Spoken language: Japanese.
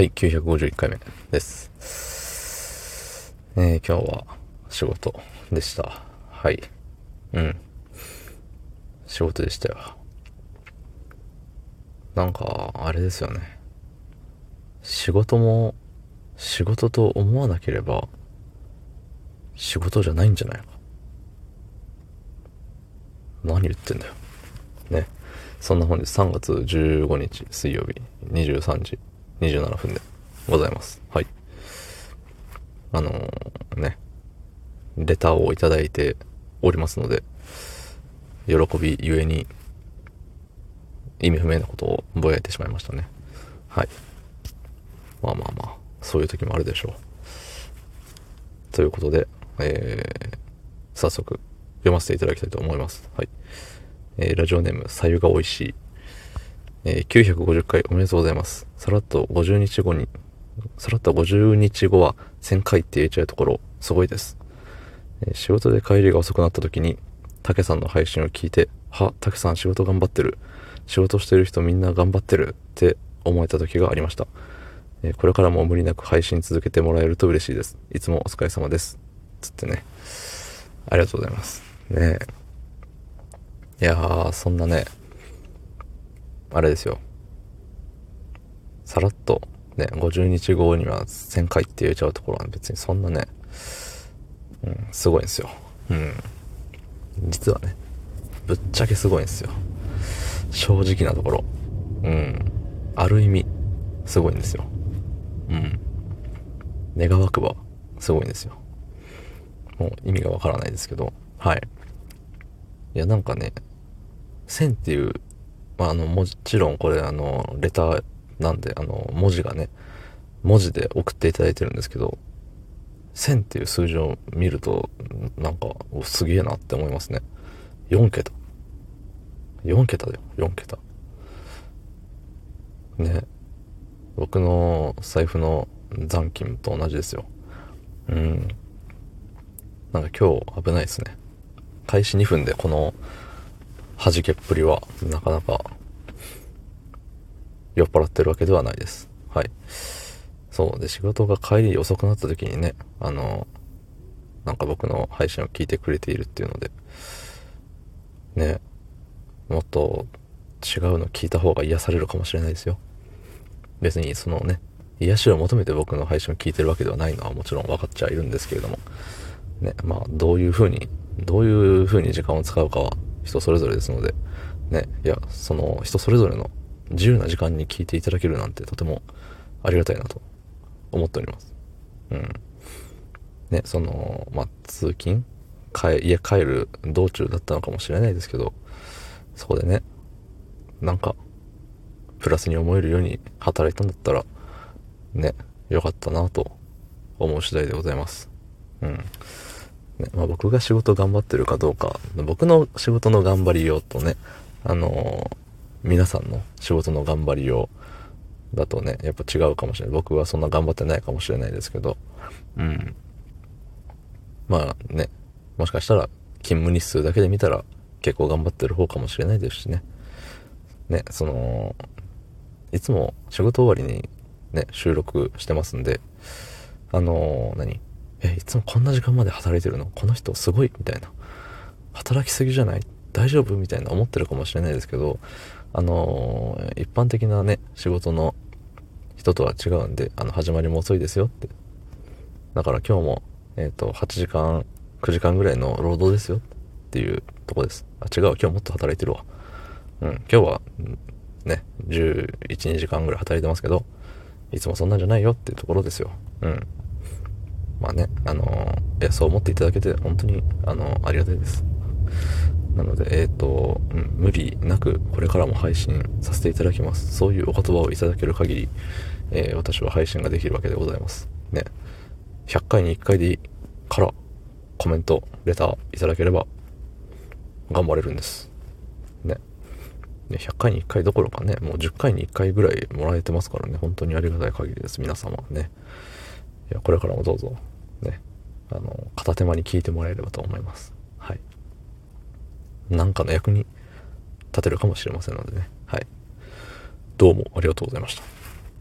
はい、951回目です。えー、今日は仕事でした。はい。うん。仕事でしたよ。なんか、あれですよね。仕事も、仕事と思わなければ、仕事じゃないんじゃないか。何言ってんだよ。ね。そんな本日3月15日水曜日23時27分でございます。はい。あのー、ね、レターをいただいておりますので、喜びゆえに、意味不明なことをぼやいてしまいましたね。はい。まあまあまあ、そういう時もあるでしょう。ということで、えー、早速、読ませていただきたいと思います。はい。えー、ラジオネーム、さゆがおいしい。えー、950回おめでとうございます。さらっと50日後に、さらっと50日後は1000回って言えちゃうところ、すごいです。えー、仕事で帰りが遅くなった時に、たけさんの配信を聞いて、は、たけさん仕事頑張ってる。仕事してる人みんな頑張ってるって思えた時がありました。えー、これからも無理なく配信続けてもらえると嬉しいです。いつもお疲れ様です。つってね。ありがとうございます。ねいやー、そんなね、あれですよ。さらっと、ね、50日後には1000回って言えちゃうところは別にそんなね、うん、すごいんですよ。うん。実はね、ぶっちゃけすごいんですよ。正直なところ。うん。ある意味、すごいんですよ。うん。願わくば、すごいんですよ。もう意味がわからないですけど、はい。いや、なんかね、1000っていうまあ、あの、もちろんこれあの、レターなんで、あの、文字がね、文字で送っていただいてるんですけど、1000っていう数字を見ると、なんか、すげえなって思いますね。4桁。4桁だよ、4桁。ね。僕の財布の残金と同じですよ。うん。なんか今日危ないですね。開始2分でこの弾けっぷりは、なかなか、酔っ払ってるわけではないです。はい。そう。で、仕事が帰り遅くなった時にね、あの、なんか僕の配信を聞いてくれているっていうので、ね、もっと違うの聞いた方が癒されるかもしれないですよ。別にそのね、癒しを求めて僕の配信を聞いてるわけではないのはもちろん分かっちゃいるんですけれども、ね、まあ、どういう風に、どういう風に時間を使うかは人それぞれですので、ね、いや、その人それぞれの自由な時間に聞いていただけるなんてとてもありがたいなと思っております。うん。ね、その、まあ、通勤？帰、家帰る道中だったのかもしれないですけど、そこでね、なんか、プラスに思えるように働いたんだったら、ね、よかったなと思う次第でございます。うん。ね、まあ、僕が仕事頑張ってるかどうか、僕の仕事の頑張りようとね、あのー、皆さんの仕事の頑張りようだとね、やっぱ違うかもしれない。僕はそんな頑張ってないかもしれないですけど、うん。まあね、もしかしたら勤務日数だけで見たら結構頑張ってる方かもしれないですしね。ね、その、いつも仕事終わりにね、収録してますんで、あのー、何？え、いつもこんな時間まで働いてるの？この人すごいみたいな。働きすぎじゃない？大丈夫みたいな思ってるかもしれないですけど、あのー、一般的なね、仕事の人とは違うんで、あの、始まりも遅いですよって。だから今日も、えっ、ー、と、8時間、9時間ぐらいの労働ですよっていうとこです。あ、違う、今日もっと働いてるわ。うん、今日は、ね、11、2時間ぐらい働いてますけど、いつもそんなんじゃないよっていうところですよ。うん。まあね、あのー、いや、そう思っていただけて、本当に、あのー、ありがたいです。なので、えっ、ー、と、うん、無理なく、これからも配信させていただきます。そういうお言葉をいただける限り、え私は配信ができるわけでございます。ね。100回に1回でいいから、コメント、レターいただければ、頑張れるんです。ね。ね、100回に1回どころかね、もう10回に1回ぐらいもらえてますからね、本当にありがたい限りです、皆様ね。いや、これからもどうぞ、ね、あの、片手間に聞いてもらえればと思います。はい。なんかの役に立てるかもしれませんのでね。はい。どうもありがとうございました。